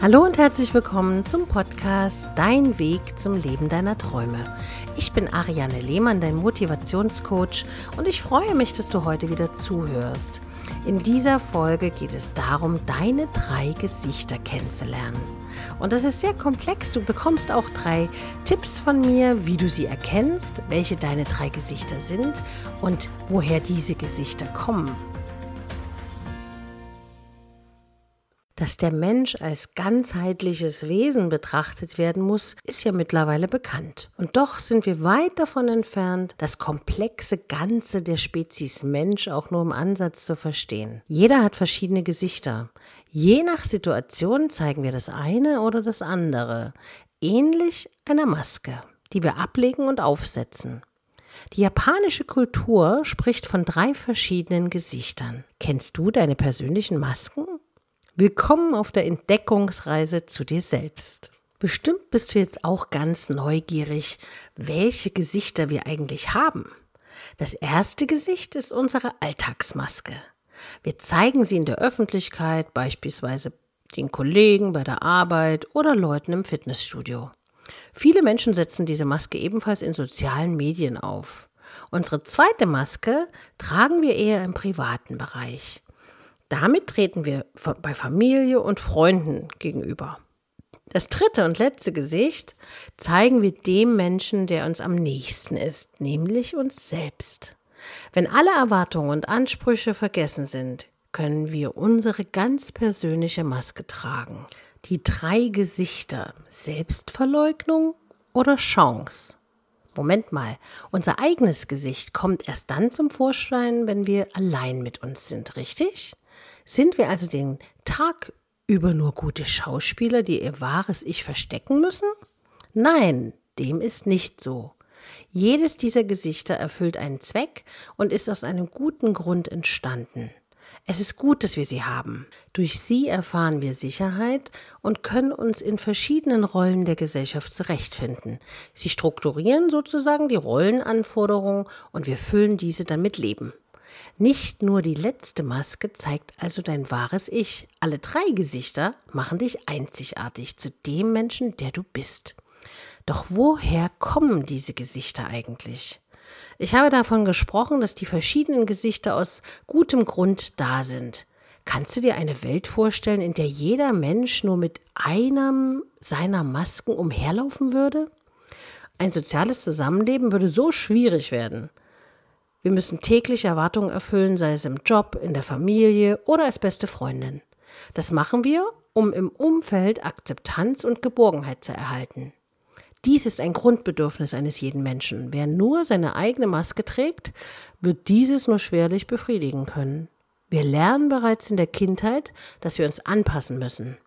Hallo und herzlich willkommen zum Podcast Dein Weg zum Leben deiner Träume. Ich bin Ariane Lehmann, dein Motivationscoach und ich freue mich, dass du heute wieder zuhörst. In dieser Folge geht es darum, deine drei Gesichter kennenzulernen. Und das ist sehr komplex. Du bekommst auch drei Tipps von mir, wie du sie erkennst, welche deine drei Gesichter sind und woher diese Gesichter kommen. Dass der Mensch als ganzheitliches Wesen betrachtet werden muss, ist ja mittlerweile bekannt. Und doch sind wir weit davon entfernt, das komplexe Ganze der Spezies Mensch auch nur im Ansatz zu verstehen. Jeder hat verschiedene Gesichter. Je nach Situation zeigen wir das eine oder das andere. Ähnlich einer Maske, die wir ablegen und aufsetzen. Die japanische Kultur spricht von drei verschiedenen Gesichtern. Kennst du deine persönlichen Masken? Willkommen auf der Entdeckungsreise zu dir selbst. Bestimmt bist du jetzt auch ganz neugierig, welche Gesichter wir eigentlich haben. Das erste Gesicht ist unsere Alltagsmaske. Wir zeigen sie in der Öffentlichkeit, beispielsweise den Kollegen bei der Arbeit oder Leuten im Fitnessstudio. Viele Menschen setzen diese Maske ebenfalls in sozialen Medien auf. Unsere zweite Maske tragen wir eher im privaten Bereich. Damit treten wir bei Familie und Freunden gegenüber. Das dritte und letzte Gesicht zeigen wir dem Menschen, der uns am nächsten ist, nämlich uns selbst. Wenn alle Erwartungen und Ansprüche vergessen sind, können wir unsere ganz persönliche Maske tragen. Die drei Gesichter Selbstverleugnung oder Chance. Moment mal, unser eigenes Gesicht kommt erst dann zum Vorschein, wenn wir allein mit uns sind, richtig? Sind wir also den Tag über nur gute Schauspieler, die ihr wahres Ich verstecken müssen? Nein, dem ist nicht so. Jedes dieser Gesichter erfüllt einen Zweck und ist aus einem guten Grund entstanden. Es ist gut, dass wir sie haben. Durch sie erfahren wir Sicherheit und können uns in verschiedenen Rollen der Gesellschaft zurechtfinden. Sie strukturieren sozusagen die Rollenanforderungen und wir füllen diese dann mit Leben. Nicht nur die letzte Maske zeigt also dein wahres Ich. Alle drei Gesichter machen dich einzigartig zu dem Menschen, der du bist. Doch woher kommen diese Gesichter eigentlich? Ich habe davon gesprochen, dass die verschiedenen Gesichter aus gutem Grund da sind. Kannst du dir eine Welt vorstellen, in der jeder Mensch nur mit einem seiner Masken umherlaufen würde? Ein soziales Zusammenleben würde so schwierig werden. Wir müssen täglich Erwartungen erfüllen, sei es im Job, in der Familie oder als beste Freundin. Das machen wir, um im Umfeld Akzeptanz und Geborgenheit zu erhalten. Dies ist ein Grundbedürfnis eines jeden Menschen. Wer nur seine eigene Maske trägt, wird dieses nur schwerlich befriedigen können. Wir lernen bereits in der Kindheit, dass wir uns anpassen müssen.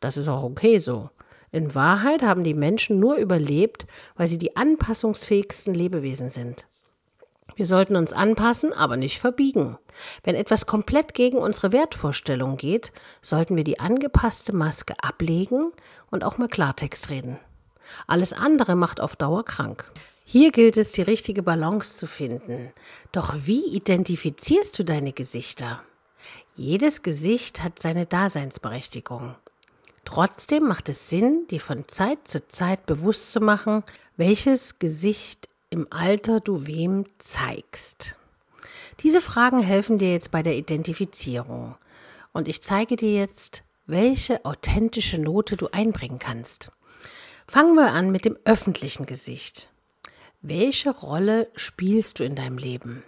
Das ist auch okay so. In Wahrheit haben die Menschen nur überlebt, weil sie die anpassungsfähigsten Lebewesen sind. Wir sollten uns anpassen, aber nicht verbiegen. Wenn etwas komplett gegen unsere Wertvorstellung geht, sollten wir die angepasste Maske ablegen und auch mal Klartext reden. Alles andere macht auf Dauer krank. Hier gilt es, die richtige Balance zu finden. Doch wie identifizierst du deine Gesichter? Jedes Gesicht hat seine Daseinsberechtigung. Trotzdem macht es Sinn, dir von Zeit zu Zeit bewusst zu machen, welches Gesicht im Alter du wem zeigst? Diese Fragen helfen dir jetzt bei der Identifizierung. Und ich zeige dir jetzt, welche authentische Note du einbringen kannst. Fangen wir an mit dem öffentlichen Gesicht. Welche Rolle spielst du in deinem Leben?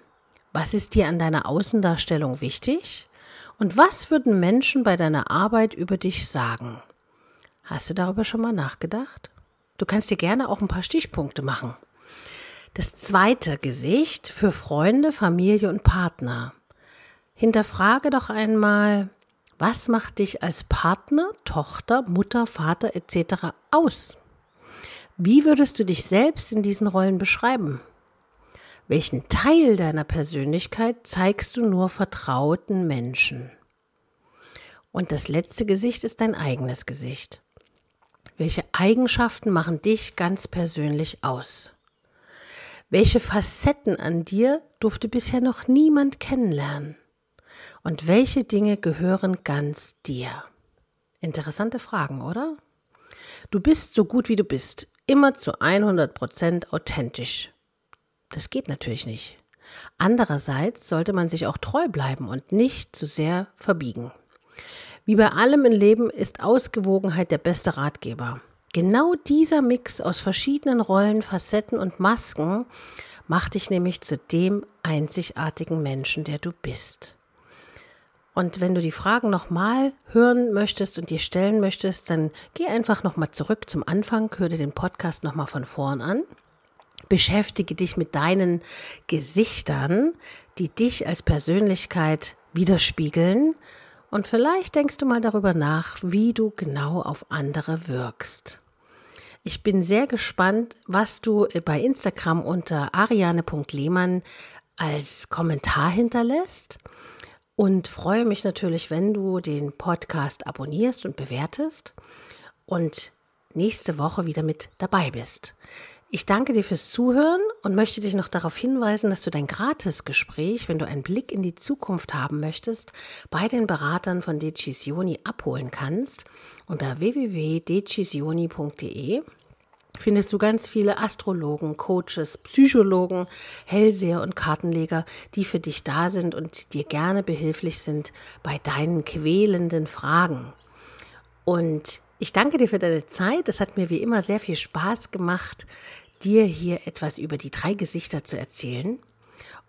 Was ist dir an deiner Außendarstellung wichtig? Und was würden Menschen bei deiner Arbeit über dich sagen? Hast du darüber schon mal nachgedacht? Du kannst dir gerne auch ein paar Stichpunkte machen. Das zweite Gesicht für Freunde, Familie und Partner. Hinterfrage doch einmal, was macht dich als Partner, Tochter, Mutter, Vater etc. aus? Wie würdest du dich selbst in diesen Rollen beschreiben? Welchen Teil deiner Persönlichkeit zeigst du nur vertrauten Menschen? Und das letzte Gesicht ist dein eigenes Gesicht. Welche Eigenschaften machen dich ganz persönlich aus? Welche Facetten an dir durfte bisher noch niemand kennenlernen? Und welche Dinge gehören ganz dir? Interessante Fragen, oder? Du bist so gut wie du bist, immer zu 100% authentisch. Das geht natürlich nicht. Andererseits sollte man sich auch treu bleiben und nicht zu sehr verbiegen. Wie bei allem im Leben ist Ausgewogenheit der beste Ratgeber. Genau dieser Mix aus verschiedenen Rollen, Facetten und Masken macht dich nämlich zu dem einzigartigen Menschen, der du bist. Und wenn du die Fragen nochmal hören möchtest und dir stellen möchtest, dann geh einfach nochmal zurück zum Anfang, hör dir den Podcast nochmal von vorn an. Beschäftige dich mit deinen Gesichtern, die dich als Persönlichkeit widerspiegeln. Und vielleicht denkst du mal darüber nach, wie du genau auf andere wirkst. Ich bin sehr gespannt, was du bei Instagram unter ariane.lehmann als Kommentar hinterlässt und freue mich natürlich, wenn du den Podcast abonnierst und bewertest und nächste Woche wieder mit dabei bist. Ich danke dir fürs Zuhören und möchte dich noch darauf hinweisen, dass du dein Gratisgespräch, wenn du einen Blick in die Zukunft haben möchtest, bei den Beratern von Decisioni abholen kannst unter www.decisioni.de findest du ganz viele Astrologen, Coaches, Psychologen, Hellseher und Kartenleger, die für dich da sind und dir gerne behilflich sind bei deinen quälenden Fragen. Und ich danke dir für deine Zeit. Es hat mir wie immer sehr viel Spaß gemacht, dir hier etwas über die drei Gesichter zu erzählen.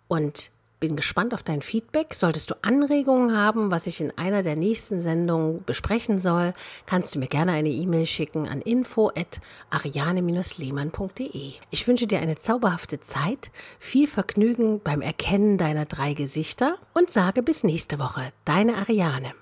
Und bin gespannt auf dein Feedback. Solltest du Anregungen haben, was ich in einer der nächsten Sendungen besprechen soll, kannst du mir gerne eine E-Mail schicken an info@ariane-lehmann.de. Ich wünsche dir eine zauberhafte Zeit, viel Vergnügen beim Erkennen deiner drei Gesichter und sage bis nächste Woche. Deine Ariane.